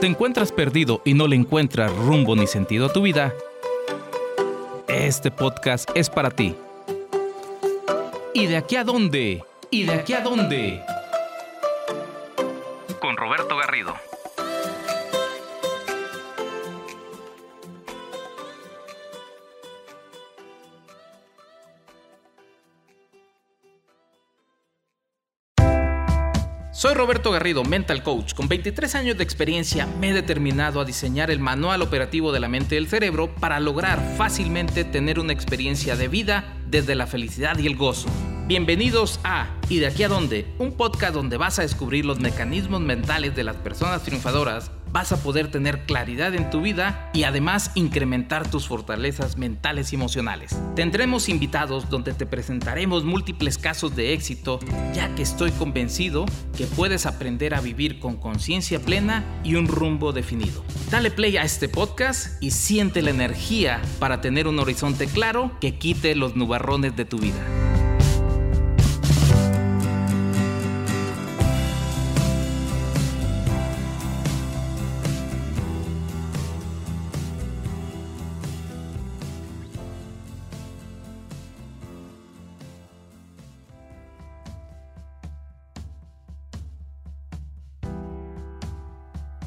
¿Te encuentras perdido y no le encuentras rumbo ni sentido a tu vida? Este podcast es para ti. ¿Y de aquí a dónde? ¿Y de aquí a dónde? Roberto Garrido, mental coach. Con 23 años de experiencia me he determinado a diseñar el manual operativo de la mente y el cerebro para lograr fácilmente tener una experiencia de vida desde la felicidad y el gozo. Bienvenidos a ¿Y de aquí a dónde? Un podcast donde vas a descubrir los mecanismos mentales de las personas triunfadoras vas a poder tener claridad en tu vida y además incrementar tus fortalezas mentales y emocionales. Tendremos invitados donde te presentaremos múltiples casos de éxito, ya que estoy convencido que puedes aprender a vivir con conciencia plena y un rumbo definido. Dale play a este podcast y siente la energía para tener un horizonte claro que quite los nubarrones de tu vida.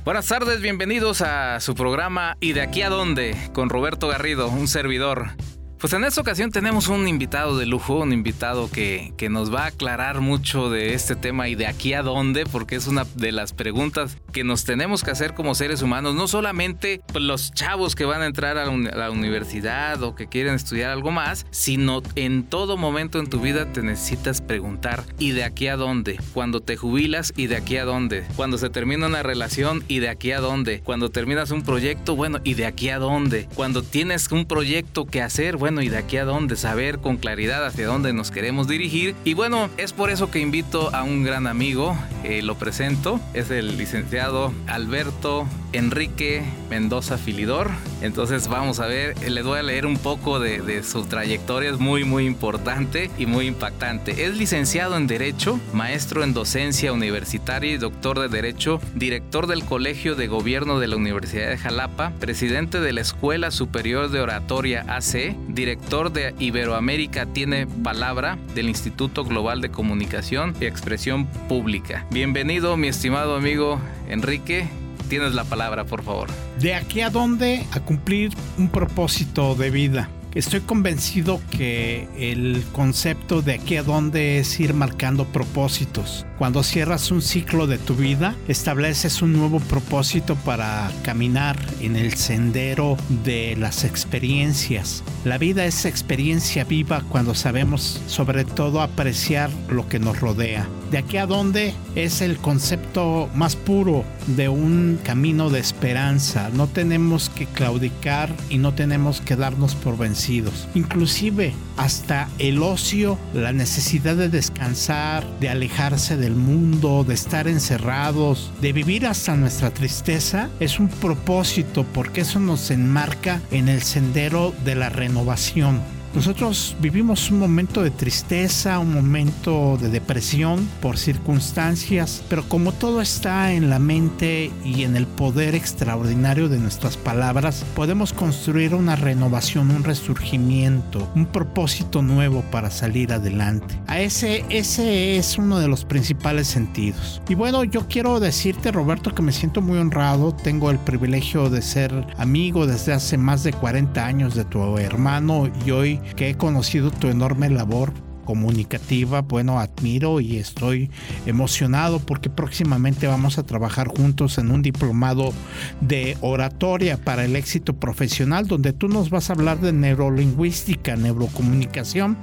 Buenas tardes, bienvenidos a su programa ¿Y de aquí a dónde? con Roberto Garrido, un servidor. Pues en esta ocasión tenemos un invitado de lujo, un invitado que, que, nos va a aclarar mucho de este tema y de aquí a dónde, porque es una de las preguntas que nos tenemos que hacer como seres humanos, no solamente los chavos que van a entrar a la universidad o que quieren estudiar algo más, sino en todo momento en tu vida te necesitas preguntar ¿y de aquí a dónde? Cuando te jubilas ¿y de aquí a dónde? Cuando se termina una relación ¿y de aquí a dónde? Cuando terminas un proyecto, bueno, ¿y de aquí a dónde? Cuando tienes un proyecto que hacer, bueno, bueno, y de aquí a dónde, saber con claridad hacia dónde nos queremos dirigir. Y bueno, es por eso que invito a un gran amigo, eh, lo presento, es el licenciado Alberto Enrique Mendoza Filidor. Entonces vamos a ver, eh, le voy a leer un poco de, de, su trayectoria, es muy muy importante y muy impactante. Es licenciado en Derecho, maestro en docencia universitaria y doctor de Derecho, director del Colegio de Gobierno de la Universidad de Jalapa, presidente de la Escuela Superior de Oratoria AC, director de Iberoamérica Tiene Palabra del Instituto Global de Comunicación y Expresión Pública. Bienvenido mi estimado amigo Enrique tienes la palabra, por favor. De aquí a dónde a cumplir un propósito de vida. Estoy convencido que el concepto de aquí a dónde es ir marcando propósitos. Cuando cierras un ciclo de tu vida, estableces un nuevo propósito para caminar en el sendero de las experiencias. La vida es experiencia viva cuando sabemos sobre todo apreciar lo que nos rodea. De aquí a dónde es el concepto más puro de un camino de esperanza. No tenemos que claudicar y no tenemos que darnos por vencidos. Inclusive hasta el ocio, la necesidad de descansar, de alejarse del mundo, de estar encerrados, de vivir hasta nuestra tristeza, es un propósito porque eso nos enmarca en el sendero de la renovación. Nosotros vivimos un momento de tristeza, un momento de depresión por circunstancias, pero como todo está en la mente y en el poder extraordinario de nuestras palabras, podemos construir una renovación, un resurgimiento, un propósito nuevo para salir adelante. A ese, ese es uno de los principales sentidos. Y bueno, yo quiero decirte, Roberto, que me siento muy honrado. Tengo el privilegio de ser amigo desde hace más de 40 años de tu hermano y hoy que he conocido tu enorme labor comunicativa, bueno, admiro y estoy emocionado porque próximamente vamos a trabajar juntos en un diplomado de oratoria para el éxito profesional, donde tú nos vas a hablar de neurolingüística, neurocomunicación,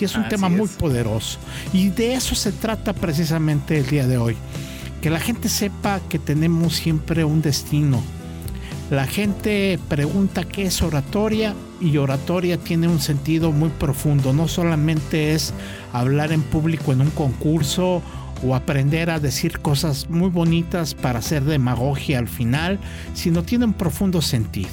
y es un Así tema es. muy poderoso. Y de eso se trata precisamente el día de hoy. Que la gente sepa que tenemos siempre un destino, la gente pregunta qué es oratoria y oratoria tiene un sentido muy profundo. No solamente es hablar en público en un concurso o aprender a decir cosas muy bonitas para hacer demagogia al final, sino tiene un profundo sentido.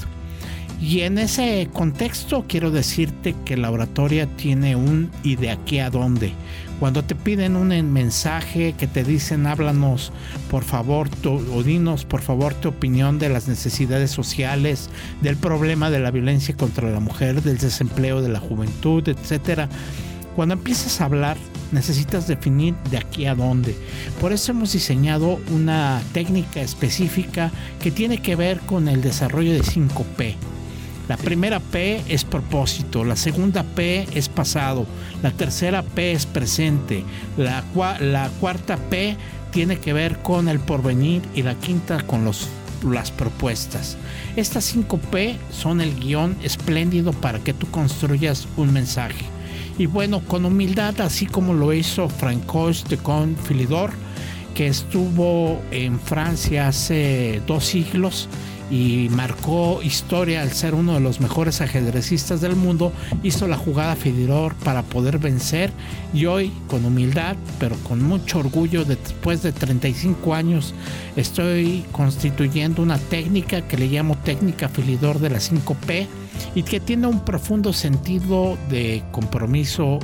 Y en ese contexto quiero decirte que la oratoria tiene un y de aquí a dónde. Cuando te piden un mensaje que te dicen háblanos por favor o dinos por favor tu opinión de las necesidades sociales, del problema de la violencia contra la mujer, del desempleo de la juventud, etcétera. Cuando empiezas a hablar necesitas definir de aquí a dónde. Por eso hemos diseñado una técnica específica que tiene que ver con el desarrollo de 5P. La primera P es propósito, la segunda P es pasado, la tercera P es presente, la, la cuarta P tiene que ver con el porvenir y la quinta con los, las propuestas. Estas 5 P son el guion espléndido para que tú construyas un mensaje. Y bueno, con humildad, así como lo hizo Francois de Confilidor, que estuvo en Francia hace dos siglos, y marcó historia al ser uno de los mejores ajedrecistas del mundo, hizo la jugada Fidilor para poder vencer y hoy con humildad, pero con mucho orgullo, después de 35 años, estoy constituyendo una técnica que le llamo técnica Filidor de la 5P y que tiene un profundo sentido de compromiso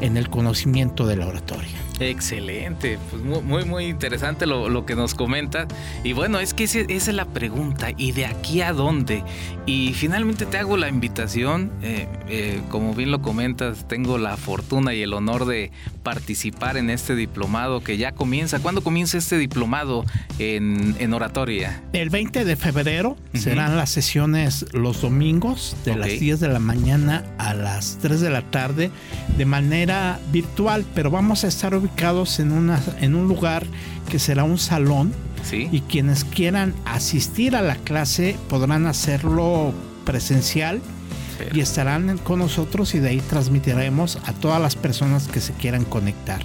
en el conocimiento de la oratoria. Excelente, pues muy, muy interesante lo, que nos comentas. Y bueno, es que esa es la pregunta, ¿y de aquí a dónde? Y finalmente te hago la invitación, eh, eh, como bien lo comentas, tengo la fortuna y el honor de participar en este diplomado que ya comienza. ¿Cuándo comienza este diplomado en, oratoria? El 20 de febrero serán las sesiones los domingos de las 10 de la mañana a las 3 de la tarde de manera virtual, pero vamos a estar ubicados en, una, en un lugar que será un salón. Y quienes quieran asistir a la clase podrán hacerlo presencial y estarán con nosotros y de ahí transmitiremos a todas las personas que se quieran conectar.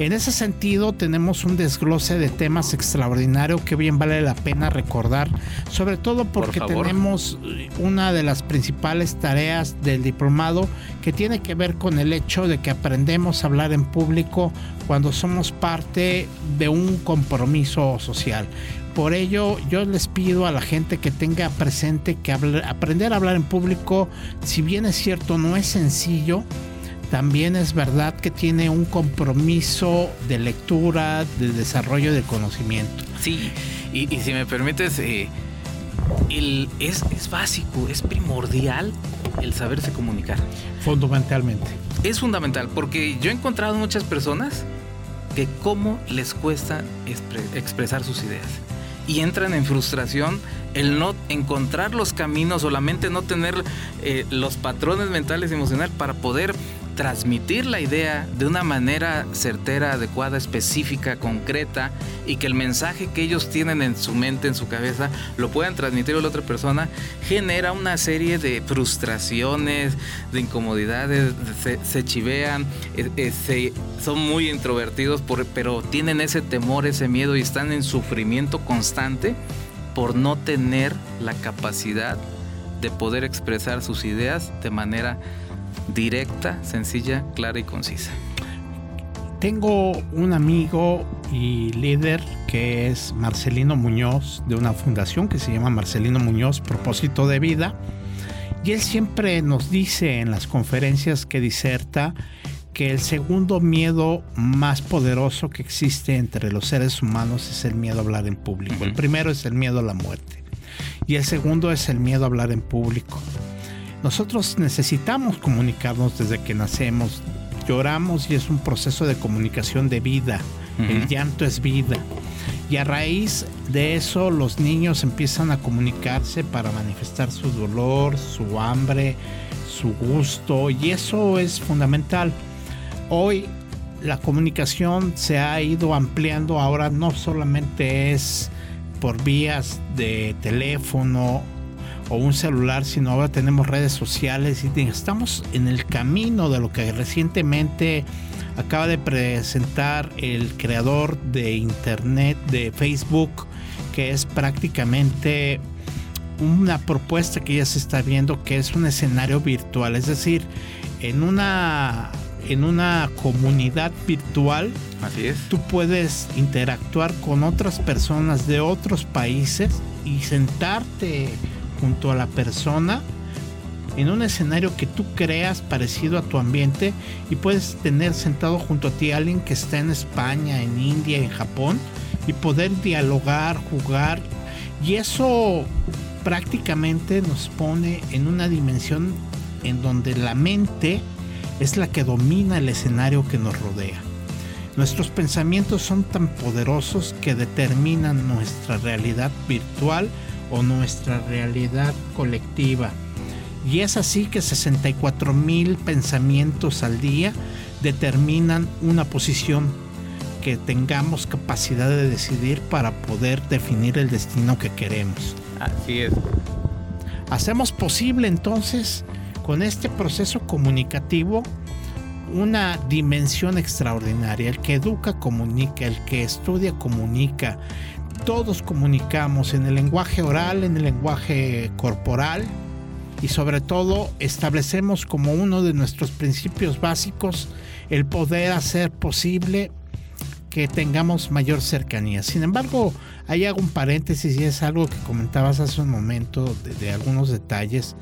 En ese sentido, tenemos un desglose de temas extraordinario que bien vale la pena recordar, sobre todo porque tenemos una de las principales tareas del diplomado que tiene que ver con el hecho de que aprendemos a hablar en público cuando somos parte de un compromiso social. Por ello, yo les pido a la gente que tenga presente que aprender a hablar en público, si bien es cierto, no es sencillo, también es verdad que tiene un compromiso de lectura, de desarrollo de conocimiento. Sí, y, si me permites, eh, es, es básico, es primordial el saberse comunicar. Fundamentalmente. Es fundamental, porque yo he encontrado muchas personas que cómo les cuesta expresar sus ideas. Y entran en frustración el no encontrar los caminos o la mente no tener eh, los patrones mentales y emocionales para poder transmitir la idea de una manera certera, adecuada, específica, concreta y que el mensaje que ellos tienen en su mente, en su cabeza, lo puedan transmitir a la otra persona, genera una serie de frustraciones, de incomodidades, se, chivean, eh, eh, son muy introvertidos, pero tienen ese temor, ese miedo y están en sufrimiento constante por no tener la capacidad de poder expresar sus ideas de manera directa, sencilla, clara y concisa. Tengo un amigo y líder que es Marcelino Muñoz de una fundación que se llama Marcelino Muñoz Propósito de Vida. Y él siempre nos dice en las conferencias que diserta que el segundo miedo más poderoso que existe entre los seres humanos es el miedo a hablar en público. El primero es el miedo a la muerte y el segundo es el miedo a hablar en público. Nosotros necesitamos comunicarnos desde que nacemos. Lloramos y es un proceso de comunicación de vida. El llanto es vida. Y a raíz de eso los niños empiezan a comunicarse para manifestar su dolor, su hambre, su gusto. Y eso es fundamental. Hoy la comunicación se ha ido ampliando. Ahora no solamente es por vías de teléfono o un celular, sino ahora tenemos redes sociales y estamos en el camino de lo que recientemente acaba de presentar el creador de Internet de Facebook, que es prácticamente una propuesta que ya se está viendo que es un escenario virtual, es decir, en una en una comunidad virtual, Así es. tú puedes interactuar con otras personas de otros países y sentarte junto a la persona en un escenario que tú creas parecido a tu ambiente y puedes tener sentado junto a ti a alguien que está en España, en India, en Japón y poder dialogar, jugar y eso prácticamente nos pone en una dimensión en donde la mente es la que domina el escenario que nos rodea. Nuestros pensamientos son tan poderosos que determinan nuestra realidad virtual o nuestra realidad colectiva. Y es así que 64 mil pensamientos al día determinan una posición que tengamos capacidad de decidir para poder definir el destino que queremos. Así es. Hacemos posible entonces con este proceso comunicativo una dimensión extraordinaria. El que educa comunica, el que estudia comunica. Todos comunicamos en el lenguaje oral, en el lenguaje corporal y sobre todo establecemos como uno de nuestros principios básicos el poder hacer posible que tengamos mayor cercanía. Sin embargo, ahí hago un paréntesis y es algo que comentabas hace un momento de, algunos detalles.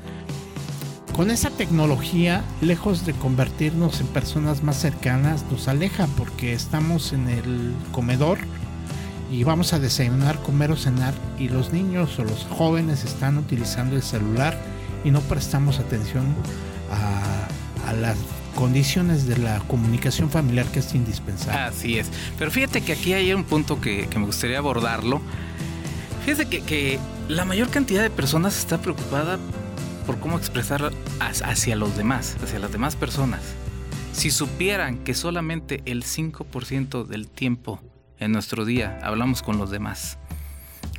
Con esa tecnología, lejos de convertirnos en personas más cercanas, nos aleja porque estamos en el comedor y vamos a desayunar, comer o cenar y los niños o los jóvenes están utilizando el celular y no prestamos atención a, a las condiciones de la comunicación familiar que es indispensable. Así es. Pero fíjate que aquí hay un punto que, me gustaría abordarlo. Fíjate que, que, la mayor cantidad de personas está preocupada por cómo expresar hacia los demás, hacia las demás personas. Si supieran que solamente el 5% del tiempo en nuestro día hablamos con los demás,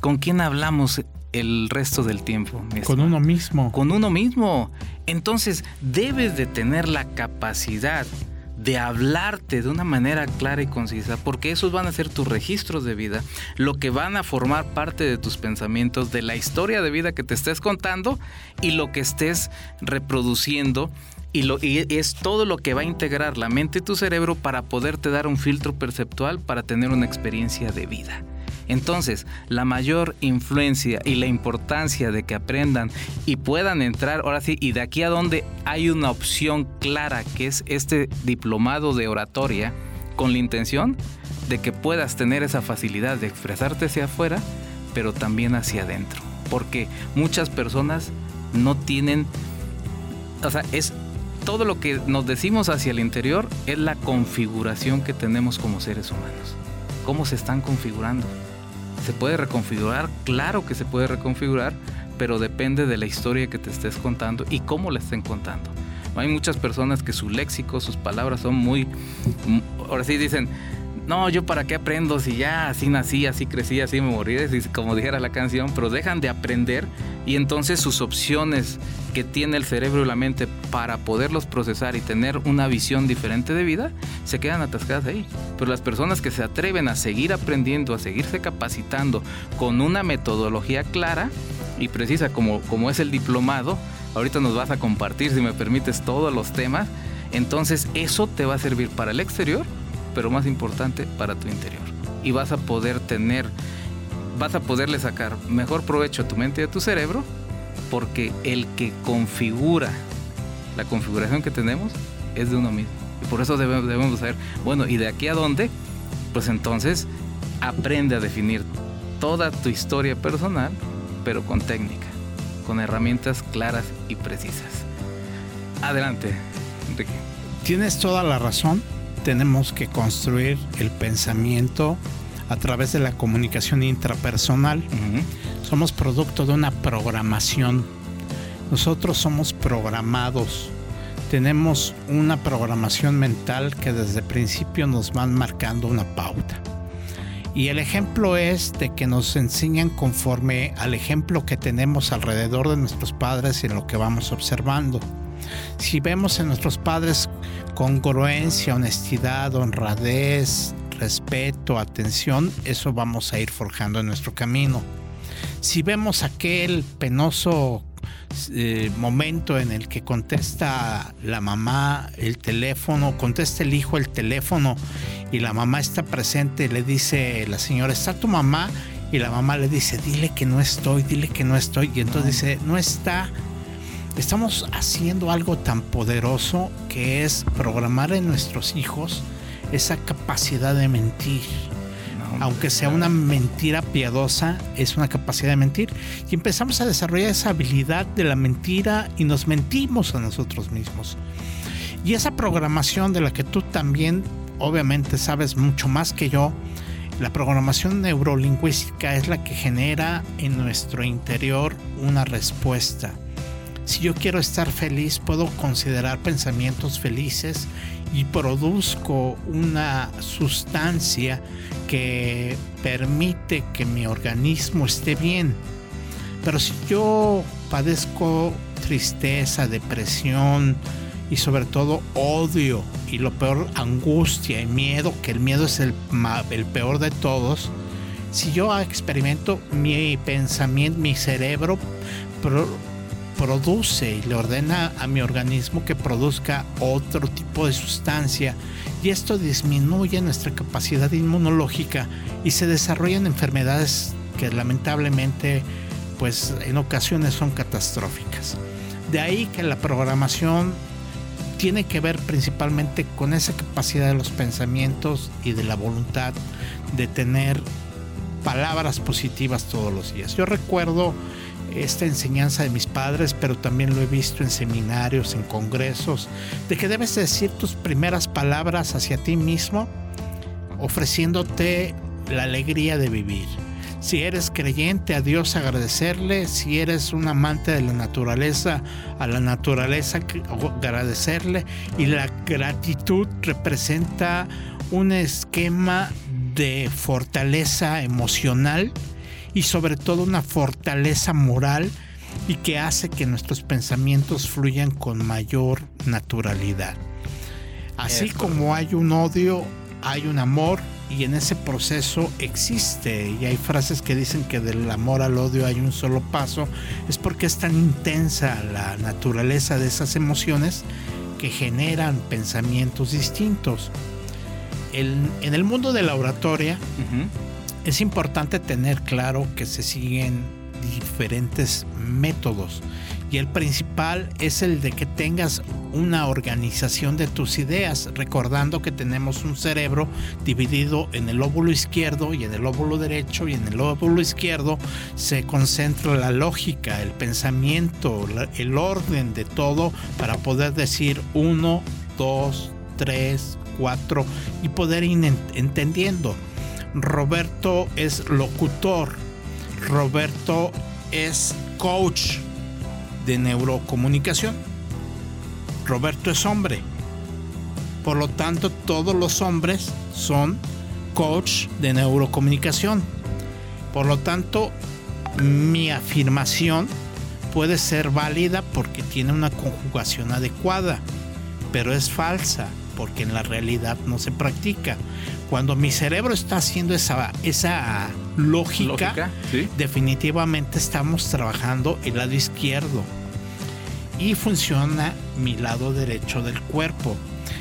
¿con quién hablamos el resto del tiempo. Con uno mismo. Con uno mismo. Entonces debes de tener la capacidad de hablarte de una manera clara y concisa, porque esos van a ser tus registros de vida, lo que van a formar parte de tus pensamientos, de la historia de vida que te estés contando y lo que estés reproduciendo. Y, es todo lo que va a integrar la mente y tu cerebro para poderte dar un filtro perceptual para tener una experiencia de vida. Entonces, la mayor influencia y la importancia de que aprendan y puedan entrar, ahora sí, y de aquí a donde hay una opción clara, que es este diplomado de oratoria, con la intención de que puedas tener esa facilidad de expresarte hacia afuera, pero también hacia adentro. Porque muchas personas no tienen, o sea, es todo lo que nos decimos hacia el interior es la configuración que tenemos como seres humanos. ¿Cómo se están configurando? ¿Se puede reconfigurar? Claro que se puede reconfigurar, pero depende de la historia que te estés contando y cómo la estén contando. Hay muchas personas que su léxico, sus palabras son muy... Ahora sí dicen, no, yo para qué aprendo si ya así nací, así crecí, así me morí, como dijera la canción, pero dejan de aprender y entonces sus opciones que tiene el cerebro y la mente para poderlos procesar y tener una visión diferente de vida, se quedan atascadas ahí. Pero las personas que se atreven a seguir aprendiendo, a seguirse capacitando con una metodología clara y precisa como, como es el diplomado, ahorita nos vas a compartir, si me permites, todos los temas, entonces eso te va a servir para el exterior pero más importante para tu interior. Y vas a poder tener, vas a poderle sacar mejor provecho a tu mente y a tu cerebro, porque el que configura la configuración que tenemos es de uno mismo. Y por eso debemos, saber, bueno, ¿y de aquí a dónde? Pues entonces aprende a definir toda tu historia personal, pero con técnica, con herramientas claras y precisas. Adelante, Enrique. Tienes toda la razón tenemos que construir el pensamiento a través de la comunicación intrapersonal. Somos producto de una programación. Nosotros somos programados. Tenemos una programación mental que desde el principio nos van marcando una pauta. Y el ejemplo es de que nos enseñan conforme al ejemplo que tenemos alrededor de nuestros padres y en lo que vamos observando. Si vemos en nuestros padres congruencia, honestidad, honradez, respeto, atención, eso vamos a ir forjando en nuestro camino. Si vemos aquel penoso eh, momento en el que contesta la mamá el teléfono, contesta el hijo el teléfono y la mamá está presente, le dice la señora, ¿está tu mamá? Y la mamá le dice, dile que no estoy, dile que no estoy. Y entonces dice, no está, estamos haciendo algo tan poderoso que es programar en nuestros hijos esa capacidad de mentir. Aunque sea una mentira piadosa, es una capacidad de mentir. Y empezamos a desarrollar esa habilidad de la mentira y nos mentimos a nosotros mismos. Y esa programación de la que tú también obviamente sabes mucho más que yo, la programación neurolingüística es la que genera en nuestro interior una respuesta. Si yo quiero estar feliz, puedo considerar pensamientos felices y produzco una sustancia que permite que mi organismo esté bien. Pero si yo padezco tristeza, depresión y sobre todo odio y lo peor angustia y miedo, que el miedo es el, el peor de todos, si yo experimento mi pensamiento, mi cerebro produce y le ordena a mi organismo que produzca otro tipo de sustancia y esto disminuye nuestra capacidad inmunológica y se desarrollan enfermedades que lamentablemente pues en ocasiones son catastróficas. De ahí que la programación tiene que ver principalmente con esa capacidad de los pensamientos y de la voluntad de tener palabras positivas todos los días. Yo recuerdo esta enseñanza de mis padres, pero también lo he visto en seminarios, en congresos, de que debes decir tus primeras palabras hacia ti mismo, ofreciéndote la alegría de vivir. Si eres creyente, a Dios agradecerle. Si eres un amante de la naturaleza, a la naturaleza agradecerle. Y la gratitud representa un esquema de fortaleza emocional y sobre todo una fortaleza moral y que hace que nuestros pensamientos fluyan con mayor naturalidad. Así como hay un odio, hay un amor y en ese proceso existe y hay frases que dicen que del amor al odio hay un solo paso, es porque es tan intensa la naturaleza de esas emociones que generan pensamientos distintos. en el mundo de la oratoria, es importante tener claro que se siguen diferentes métodos y el principal es el de que tengas una organización de tus ideas, recordando que tenemos un cerebro dividido en el óvulo izquierdo y en el óvulo derecho y en el óvulo izquierdo se concentra la lógica, el pensamiento, el orden de todo para poder decir uno, dos, tres, cuatro y poder ir entendiendo. Roberto es locutor. Roberto es coach de neurocomunicación. Roberto es hombre. Por lo tanto, todos los hombres son coach de neurocomunicación. Por lo tanto, mi afirmación puede ser válida porque tiene una conjugación adecuada, pero es falsa porque en la realidad no se practica. Cuando mi cerebro está haciendo esa, esa lógica, definitivamente estamos trabajando el lado izquierdo y funciona mi lado derecho del cuerpo.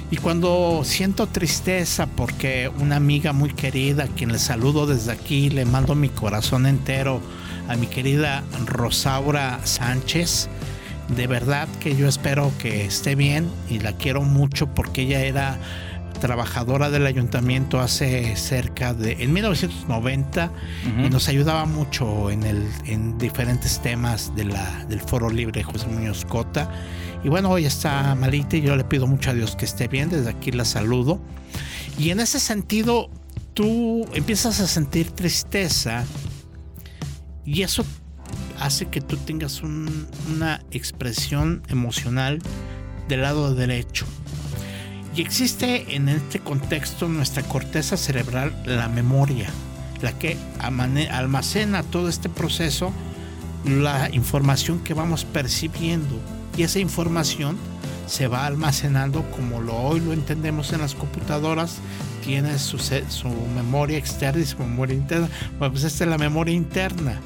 Y cuando siento tristeza porque una amiga muy querida, quien le saludo desde aquí, le mando mi corazón entero a mi querida Rosaura Sánchez, de verdad que yo espero que esté bien y la quiero mucho porque ella era trabajadora del ayuntamiento hace cerca de en 1990 y nos ayudaba mucho en el en diferentes temas de la, del Foro Libre José Muñoz Cota. Y bueno hoy está malita y yo le pido mucho a Dios que esté bien. Desde aquí la saludo. Y en ese sentido tú empiezas a sentir tristeza y eso hace que tú tengas una expresión emocional del lado derecho existe en este contexto nuestra corteza cerebral, la memoria, la que almacena todo este proceso, la información que vamos percibiendo. Y esa información se va almacenando como lo hoy lo entendemos en las computadoras, tiene su, su memoria externa y su memoria interna. Bueno, pues esta es la memoria interna.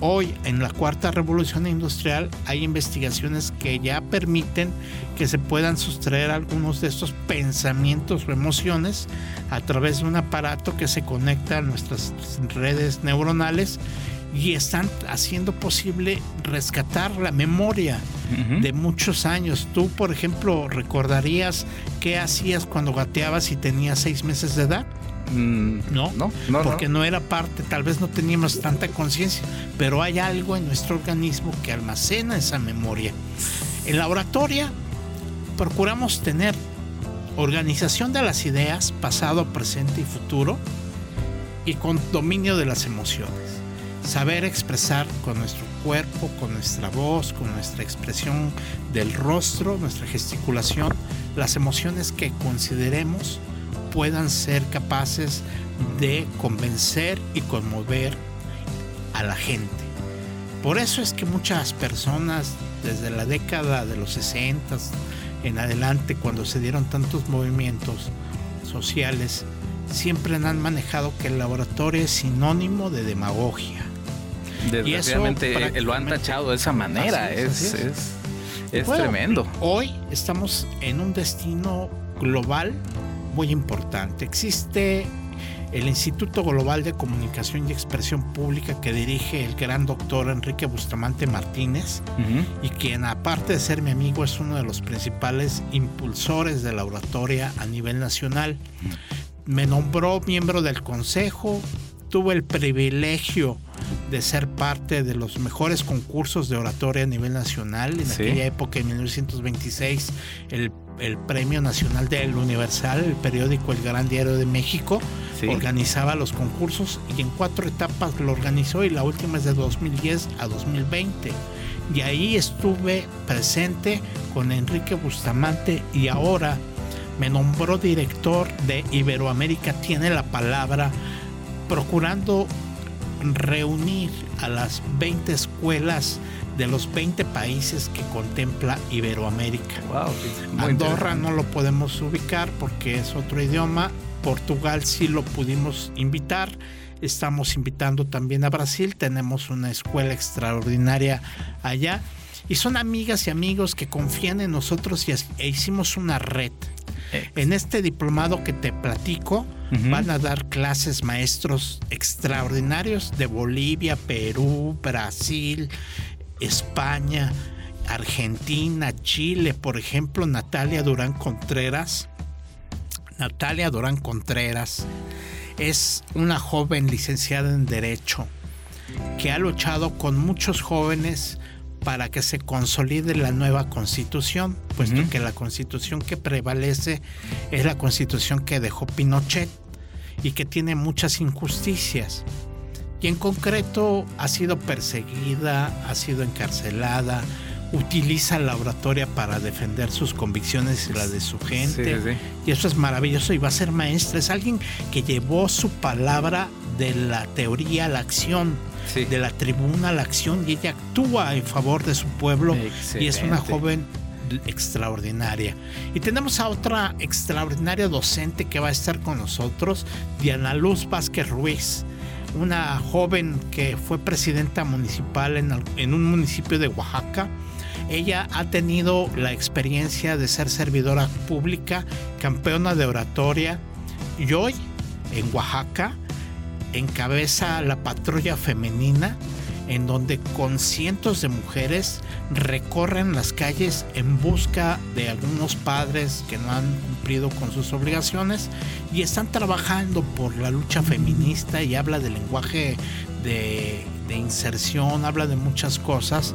Hoy, en la cuarta revolución industrial, hay investigaciones que ya permiten que se puedan sustraer algunos de estos pensamientos o emociones a través de un aparato que se conecta a nuestras redes neuronales y están haciendo posible rescatar la memoria de muchos años. Tú, por ejemplo, recordarías qué hacías cuando gateabas y tenías seis meses de edad. Mm, no, no, no, porque no. era parte, tal vez no teníamos tanta conciencia, pero hay algo en nuestro organismo que almacena esa memoria. En la oratoria procuramos tener organización de las ideas, pasado, presente y futuro, y con dominio de las emociones. Saber expresar con nuestro cuerpo, con nuestra voz, con nuestra expresión del rostro, nuestra gesticulación, las emociones que consideremos puedan ser capaces de convencer y conmover a la gente. Por eso es que muchas personas desde la década de los 60 en adelante, cuando se dieron tantos movimientos sociales, siempre han manejado que el laboratorio es sinónimo de demagogia. Desgraciadamente lo han tachado de esa manera, es, es, tremendo. Hoy estamos en un destino global muy importante. Existe el Instituto Global de Comunicación y Expresión Pública que dirige el gran doctor Enrique Bustamante Martínez y quien aparte de ser mi amigo es uno de los principales impulsores de la oratoria a nivel nacional. Me nombró miembro del consejo, tuve el privilegio de ser parte de los mejores concursos de oratoria a nivel nacional. En aquella época, en 1926, el, Premio Nacional del Universal, el periódico El Gran Diario de México, organizaba los concursos y en cuatro etapas lo organizó y la última es de 2010 a 2020. Y ahí estuve presente con Enrique Bustamante y ahora me nombró director de Iberoamérica Tiene la Palabra, procurando reunir a las 20 escuelas de los 20 países que contempla Iberoamérica. Andorra no lo podemos ubicar porque es otro idioma. Portugal sí lo pudimos invitar. Estamos invitando también a Brasil. Tenemos una escuela extraordinaria allá. Y son amigas y amigos que confían en nosotros y e hicimos una red. En este diplomado que te platico, van a dar clases maestros extraordinarios de Bolivia, Perú, Brasil, España, Argentina, Chile, por ejemplo, Natalia Durán Contreras. Natalia Durán Contreras es una joven licenciada en Derecho que ha luchado con muchos jóvenes para que se consolide la nueva constitución, puesto que la constitución que prevalece es la constitución que dejó Pinochet y que tiene muchas injusticias. Y en concreto ha sido perseguida, ha sido encarcelada, utiliza la oratoria para defender sus convicciones y las de su gente. Y eso es maravilloso y va a ser maestra. Es alguien que llevó su palabra de la teoría a la acción de la tribuna a la acción y ella actúa en favor de su pueblo y es una joven extraordinaria. Y tenemos a otra extraordinaria docente que va a estar con nosotros, Diana Luz Vázquez Ruiz, una joven que fue presidenta municipal en, en un municipio de Oaxaca. Ella ha tenido la experiencia de ser servidora pública, campeona de oratoria y hoy en Oaxaca encabeza la patrulla femenina en donde con cientos de mujeres recorren las calles en busca de algunos padres que no han cumplido con sus obligaciones y están trabajando por la lucha feminista y habla del lenguaje de, de inserción, habla de muchas cosas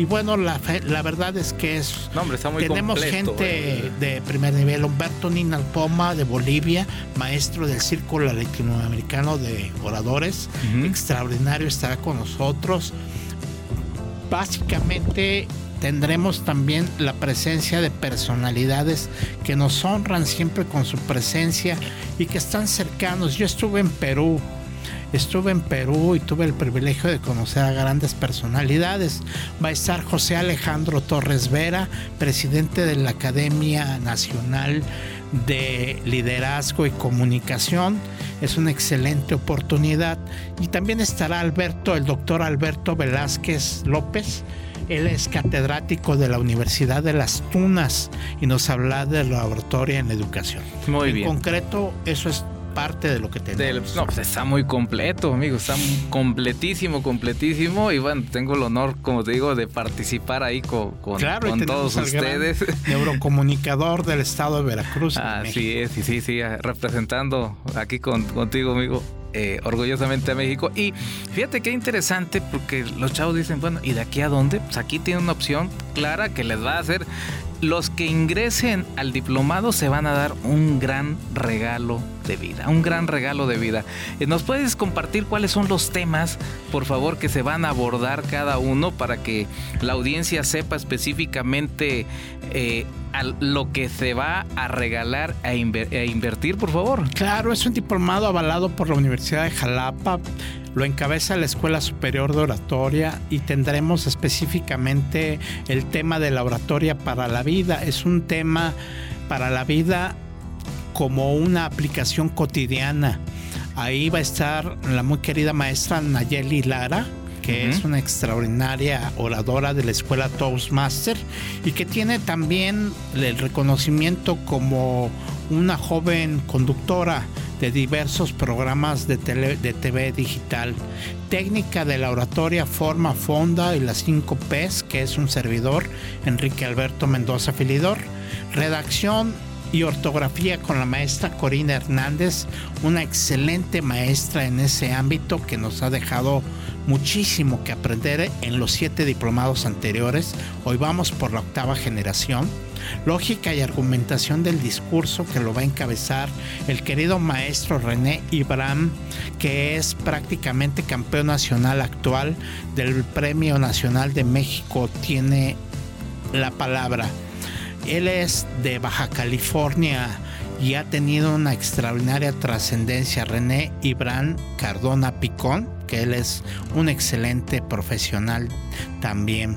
y bueno, la, la verdad es que es. tenemos gente eh. de primer nivel. Humberto Ninalpoma de Bolivia, maestro del Círculo Latinoamericano de Oradores. Extraordinario, estará con nosotros. Básicamente tendremos también la presencia de personalidades que nos honran siempre con su presencia y que están cercanos. Yo estuve en Perú Estuve en Perú y tuve el privilegio de conocer a grandes personalidades. Va a estar José Alejandro Torres Vera, presidente de la Academia Nacional de Liderazgo y Comunicación. Es una excelente oportunidad. Y también estará Alberto, el doctor Alberto Velázquez López. Él es catedrático de la Universidad de Las Tunas y nos habla de la laboratoria en educación. Muy bien. En concreto, eso es parte de lo que tenemos. no, pues está muy completo, amigo. Está completísimo, completísimo. Y bueno, tengo el honor, como te digo, de participar ahí con, con, todos ustedes. Neurocomunicador del estado de Veracruz. Así es, sí, sí, sí, representando aquí con, contigo, amigo. Eh, orgullosamente a México. Y fíjate qué interesante porque los chavos dicen, bueno, ¿y de aquí a dónde? Pues aquí tiene una opción clara que les va a hacer los que ingresen al diplomado se van a dar un gran regalo vida, un gran regalo de vida. Eh, ¿Nos puedes compartir cuáles son los temas, por favor, que se van a abordar cada uno para que la audiencia sepa específicamente eh, lo que se va a regalar e, e invertir, por favor? Claro, es un diplomado avalado por la Universidad de Jalapa lo encabeza la Escuela Superior de Oratoria y tendremos específicamente el tema de la oratoria para la vida. Es un tema para la vida como una aplicación cotidiana. Ahí va a estar la muy querida maestra Nayeli Lara, que es una extraordinaria oradora de la escuela Toastmaster y que tiene también el reconocimiento como una joven conductora de diversos programas de, de TV digital. Técnica de la oratoria, forma, fonda y las 5 P's, que es un servidor, Enrique Alberto Mendoza Filidor. Redacción y ortografía con la maestra Corina Hernández, una excelente maestra en ese ámbito que nos ha dejado muchísimo que aprender en los siete diplomados anteriores. Hoy vamos por la octava generación lógica y argumentación del discurso que lo va a encabezar el querido maestro René Ibram, que es prácticamente campeón nacional actual del Premio Nacional de México, tiene la palabra. Él es de Baja California y ha tenido una extraordinaria trascendencia. René Ibram Cardona Picón, que él es un excelente profesional también.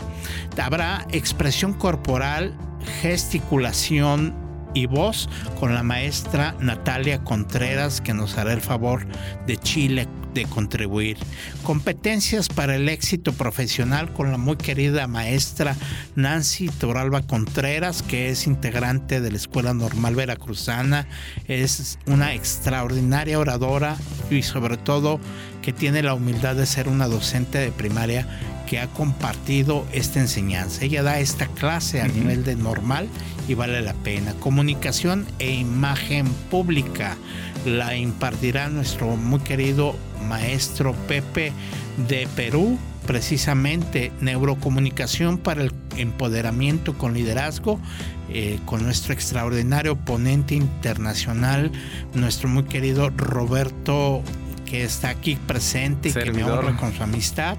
Habrá expresión corporal gesticulación y voz con la maestra Natalia Contreras que nos hará el favor de Chile de contribuir. Competencias para el éxito profesional con la muy querida maestra Nancy Toralba Contreras, que es integrante de la Escuela Normal Veracruzana, es una extraordinaria oradora y sobre todo que tiene la humildad de ser una docente de primaria que ha compartido esta enseñanza. Ella da esta clase a nivel de normal y vale la pena. Comunicación e imagen pública la impartirá nuestro muy querido maestro Pepe de Perú, precisamente neurocomunicación para el empoderamiento con liderazgo, eh, con nuestro extraordinario ponente internacional, nuestro muy querido Roberto, que está aquí presente y que me honra con su amistad.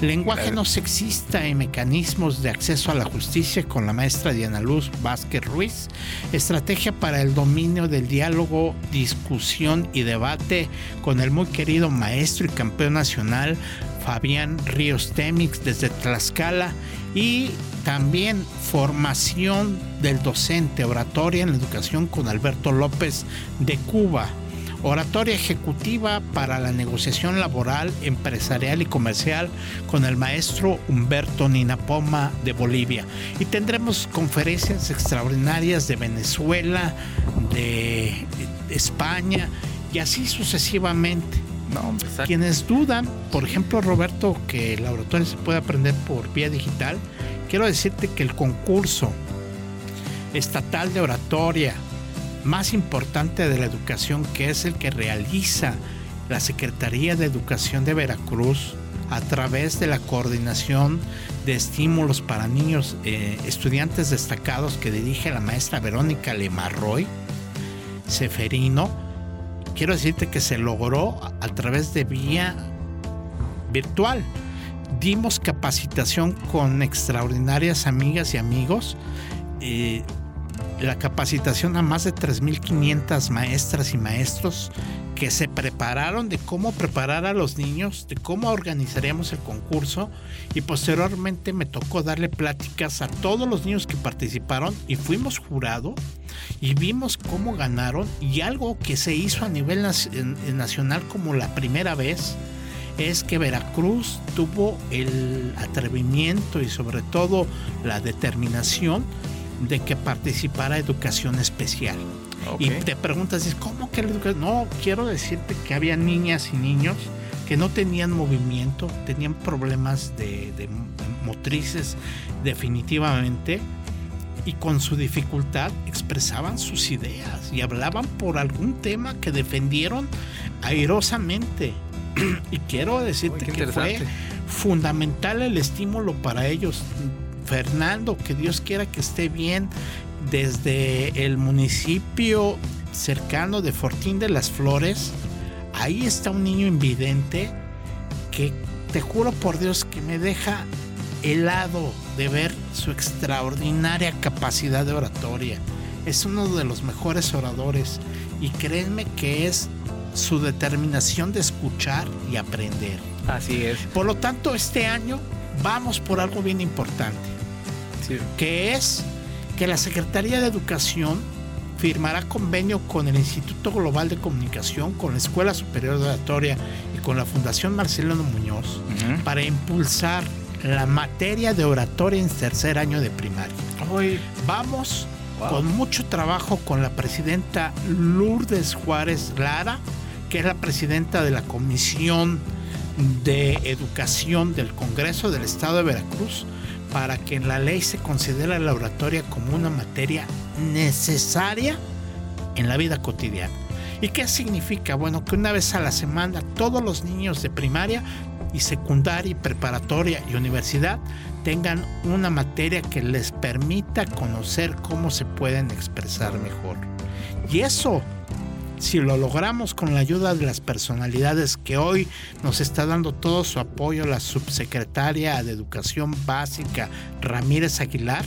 Lenguaje no sexista y mecanismos de acceso a la justicia con la maestra Diana Luz Vázquez Ruiz. Estrategia para el dominio del diálogo, discusión y debate con el muy querido maestro y campeón nacional Fabián Ríos Temix desde Tlaxcala y también formación del docente oratoria en la educación con Alberto López de Cuba. Oratoria ejecutiva para la negociación laboral, empresarial y comercial con el maestro Humberto Ninapoma de Bolivia. Y tendremos conferencias extraordinarias de Venezuela, de España y así sucesivamente. No, Quienes dudan, por ejemplo, Roberto, que la oratoria se puede aprender por vía digital, quiero decirte que el concurso estatal de oratoria más importante de la educación, que es el que realiza la Secretaría de Educación de Veracruz a través de la coordinación de estímulos para niños eh, estudiantes destacados que dirige la maestra Verónica Lemarroy Seferino. Quiero decirte que se logró a través de vía virtual. Dimos capacitación con extraordinarias amigas y amigos. Eh, la capacitación a más de 3.500 maestras y maestros que se prepararon de cómo preparar a los niños, de cómo organizaríamos el concurso y posteriormente me tocó darle pláticas a todos los niños que participaron y fuimos jurado y vimos cómo ganaron y algo que se hizo a nivel nacional como la primera vez es que Veracruz tuvo el atrevimiento y sobre todo la determinación de que participara educación especial. Y te preguntas, ¿cómo que la educación? No, quiero decirte que había niñas y niños que no tenían movimiento, tenían problemas de, de motrices definitivamente y con su dificultad expresaban sus ideas y hablaban por algún tema que defendieron airosamente. y quiero decirte que fue fundamental el estímulo para ellos. Fernando, que Dios quiera que esté bien, desde el municipio cercano de Fortín de las Flores, ahí está un niño invidente que te juro por Dios que me deja helado de ver su extraordinaria capacidad de oratoria. Es uno de los mejores oradores y créanme que es su determinación de escuchar y aprender. Así es. Por lo tanto, este año vamos por algo bien importante, que es que la Secretaría de Educación firmará convenio con el Instituto Global de Comunicación, con la Escuela Superior de Oratoria y con la Fundación Marcelino Muñoz para impulsar la materia de oratoria en tercer año de primaria. Hoy vamos con mucho trabajo con la presidenta Lourdes Juárez Lara, que es la presidenta de la Comisión de Educación del Congreso del Estado de Veracruz, para que en la ley se considere la oratoria como una materia necesaria en la vida cotidiana. ¿Y qué significa? Bueno, que una vez a la semana todos los niños de primaria y secundaria y preparatoria y universidad tengan una materia que les permita conocer cómo se pueden expresar mejor. Y eso, si lo logramos con la ayuda de las personalidades que hoy nos está dando todo su apoyo la subsecretaria de Educación Básica Ramírez Aguilar,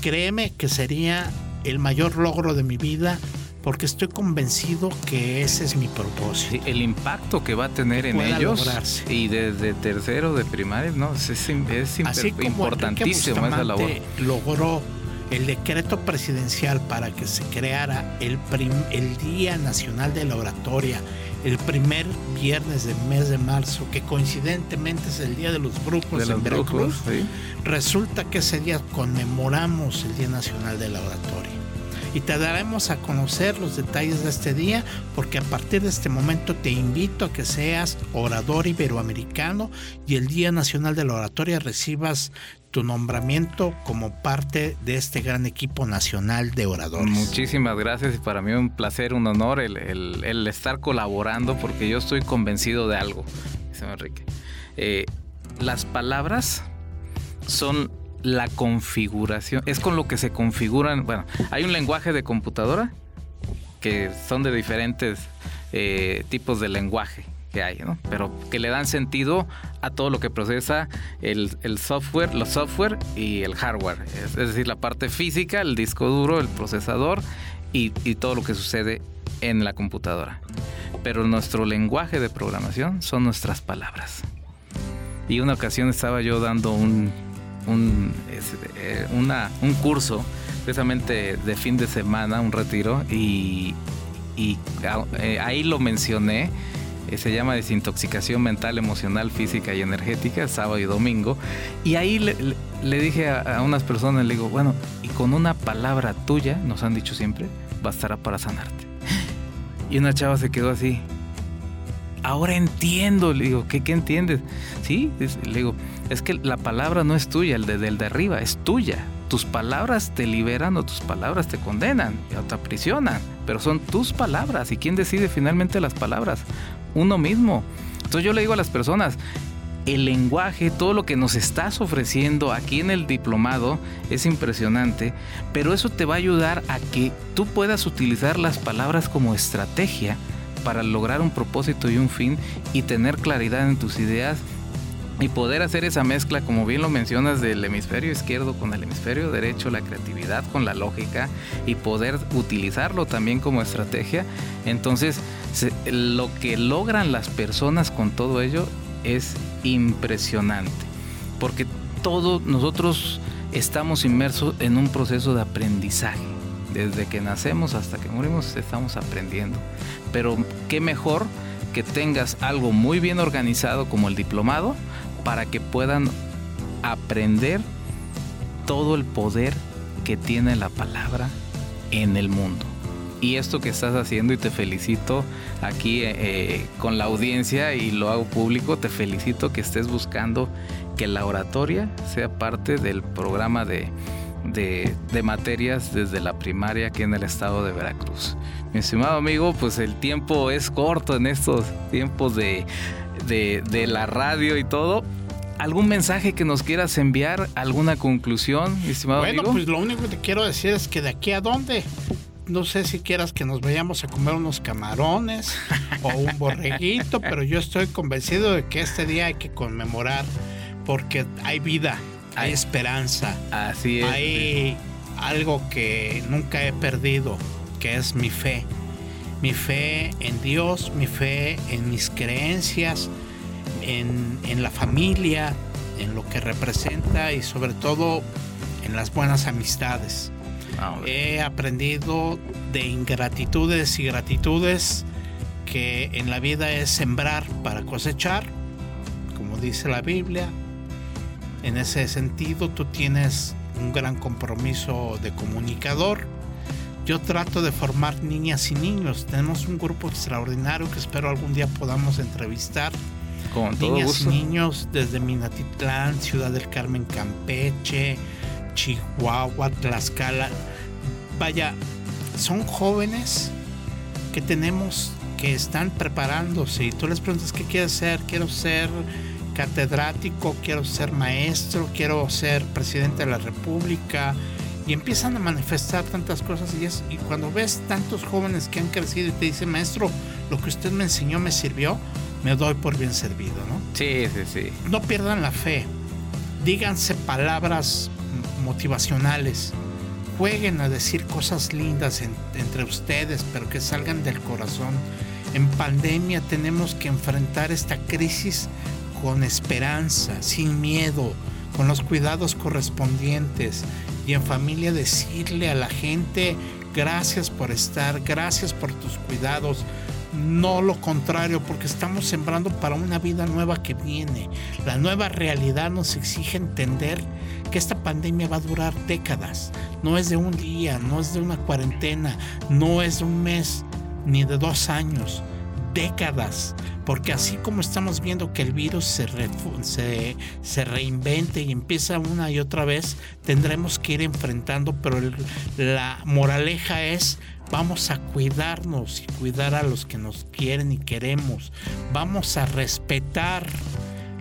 créeme que sería el mayor logro de mi vida porque estoy convencido que ese es mi propósito. el impacto que va a tener en ellos y desde tercero de primaria, no, es, es, importantísimo esa labor. Logró el decreto presidencial para que se creara el, el Día Nacional de la Oratoria el primer viernes del mes de marzo, que coincidentemente es el Día de los Brujos en Veracruz, resulta que ese día conmemoramos el Día Nacional de la Oratoria. Y te daremos a conocer los detalles de este día porque a partir de este momento te invito a que seas orador iberoamericano y el Día Nacional de la Oratoria recibas tu nombramiento como parte de este gran equipo nacional de oradores. Muchísimas gracias y para mí un placer, un honor el, estar colaborando porque yo estoy convencido de algo, dice Enrique. Eh, las palabras son la configuración, es con lo que se configuran, bueno, hay un lenguaje de computadora que son de diferentes eh, tipos de lenguaje que hay, ¿no? Pero que le dan sentido a todo lo que procesa el, software, los software y el hardware. Es, decir, la parte física, el disco duro, el procesador y, y todo lo que sucede en la computadora. Pero nuestro lenguaje de programación son nuestras palabras. Y una ocasión estaba yo dando un un, eh, una, un curso precisamente de fin de semana, un retiro, y, ah, eh, ahí lo mencioné. Eh, se llama desintoxicación mental, emocional, física y energética, sábado y domingo. Y ahí le, dije a, unas personas, le digo, bueno, y con una palabra tuya, nos han dicho siempre, bastará para sanarte. Y una chava se quedó así. Ahora entiendo, le digo, ¿qué, entiendes? Sí, le digo, es que la palabra no es tuya, el de, del de arriba, es tuya. Tus palabras te liberan o tus palabras te condenan o te aprisionan, pero son tus palabras. ¿Y quién decide finalmente las palabras? Uno mismo. Entonces yo le digo a las personas, el lenguaje, todo lo que nos estás ofreciendo aquí en el diplomado es impresionante, pero eso te va a ayudar a que tú puedas utilizar las palabras como estrategia para lograr un propósito y un fin y tener claridad en tus ideas y poder hacer esa mezcla, como bien lo mencionas, del hemisferio izquierdo con el hemisferio derecho, la creatividad con la lógica y poder utilizarlo también como estrategia. Entonces, lo que logran las personas con todo ello es impresionante, porque todos nosotros estamos inmersos en un proceso de aprendizaje. Desde que nacemos hasta que morimos estamos aprendiendo. Pero qué mejor que tengas algo muy bien organizado como el diplomado para que puedan aprender todo el poder que tiene la palabra en el mundo. Y esto que estás haciendo y te felicito aquí eh, eh, con la audiencia y lo hago público, te felicito que estés buscando que la oratoria sea parte del programa de, de, materias desde la primaria aquí en el estado de Veracruz. Mi estimado amigo, pues el tiempo es corto en estos tiempos de, de, de la radio y todo, ¿Algún mensaje que nos quieras enviar? ¿Alguna conclusión, estimado bueno, amigo? pues lo único que te quiero decir es que de aquí a dónde. No sé si quieras que nos vayamos a comer unos camarones o un borreguito, pero yo estoy convencido de que este día hay que conmemorar porque hay vida, hay esperanza. Así es. Hay algo que nunca he perdido, que es mi fe. Mi fe en Dios, mi fe en mis creencias, en, la familia, en lo que representa y sobre todo en las buenas amistades. Ah, He aprendido de ingratitudes y gratitudes que en la vida es sembrar para cosechar, como dice la Biblia. En ese sentido, tú tienes un gran compromiso de comunicador. Yo trato de formar niñas y niños. Tenemos un grupo extraordinario que espero algún día podamos entrevistar con Niñas y niños desde Minatitlán, Ciudad del Carmen, Campeche, Chihuahua, Tlaxcala. Vaya, son jóvenes que tenemos que están preparándose y tú les preguntas qué quieres ser, quiero ser catedrático, quiero ser maestro, quiero ser presidente de la República y empiezan a manifestar tantas cosas y, es, y cuando ves tantos jóvenes que han crecido y te dicen, maestro, lo que usted me enseñó me sirvió, me doy por bien servido, ¿no? Sí, sí, sí. No pierdan la fe. Díganse palabras motivacionales. Jueguen a decir cosas lindas entre ustedes, pero que salgan del corazón. En pandemia tenemos que enfrentar esta crisis con esperanza, sin miedo, con los cuidados correspondientes y en familia decirle a la gente gracias por estar, gracias por tus cuidados, no lo contrario, porque estamos sembrando para una vida nueva que viene. La nueva realidad nos exige entender que esta pandemia va a durar décadas. No es de un día, no es de una cuarentena, no es de un mes, ni de dos años, décadas. Porque así como estamos viendo que el virus se, se, se y empieza una y otra vez, tendremos que ir enfrentando, pero la moraleja es Vamos a cuidarnos y cuidar a los que nos quieren y queremos. Vamos a respetar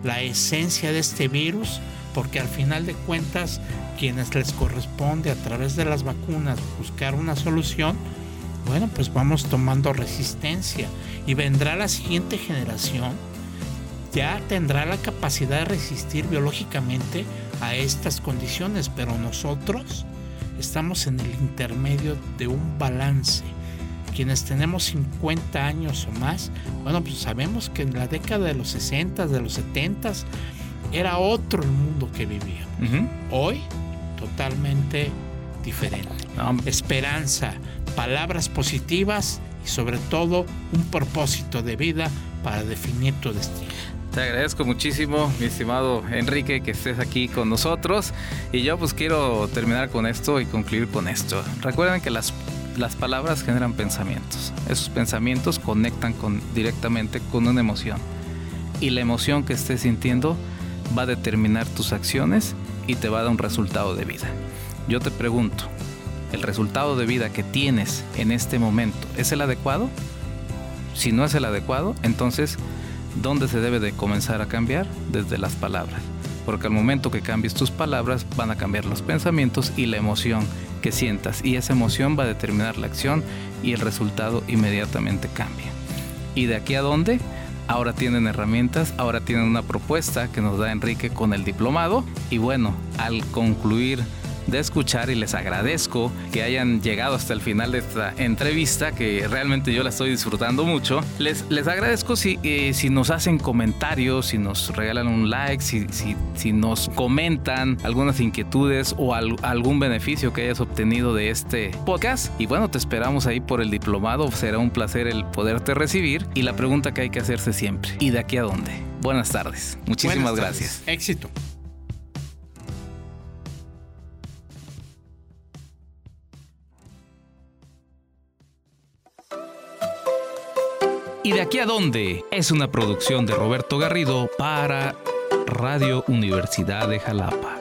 la esencia de este virus porque al final de cuentas quienes les corresponde a través de las vacunas buscar una solución, bueno, pues vamos tomando resistencia y vendrá la siguiente generación, ya tendrá la capacidad de resistir biológicamente a estas condiciones, pero nosotros estamos en el intermedio de un balance. Quienes tenemos 50 años o más, bueno, pues sabemos que en la década de los 60, de los 70, era otro el mundo que vivía. Hoy, totalmente diferente. Esperanza, palabras positivas y sobre todo un propósito de vida para definir tu destino. Te agradezco muchísimo, mi estimado Enrique, que estés aquí con nosotros. Y yo pues quiero terminar con esto y concluir con esto. Recuerden que las, las palabras generan pensamientos. Esos pensamientos conectan con, directamente con una emoción. Y la emoción que estés sintiendo va a determinar tus acciones y te va a dar un resultado de vida. Yo te pregunto, ¿el resultado de vida que tienes en este momento es el adecuado? Si no es el adecuado, entonces ¿Dónde se debe de comenzar a cambiar? Desde las palabras. Porque al momento que cambies tus palabras van a cambiar los pensamientos y la emoción que sientas. Y esa emoción va a determinar la acción y el resultado inmediatamente cambia. ¿Y de aquí a dónde? Ahora tienen herramientas, ahora tienen una propuesta que nos da Enrique con el diplomado. Y bueno, al concluir de escuchar y les agradezco que hayan llegado hasta el final de esta entrevista, que realmente yo la estoy disfrutando mucho. Les, les agradezco si, eh, si nos hacen comentarios, si nos regalan un like, si, si, si nos comentan algunas inquietudes o algún beneficio que hayas obtenido de este podcast. Y bueno, te esperamos ahí por el diplomado. Será un placer el poderte recibir. Y la pregunta que hay que hacerse siempre, ¿y de aquí a dónde? Buenas tardes. Muchísimas gracias. Éxito. ¿Y de aquí a dónde? Es una producción de Roberto Garrido para Radio Universidad de Jalapa.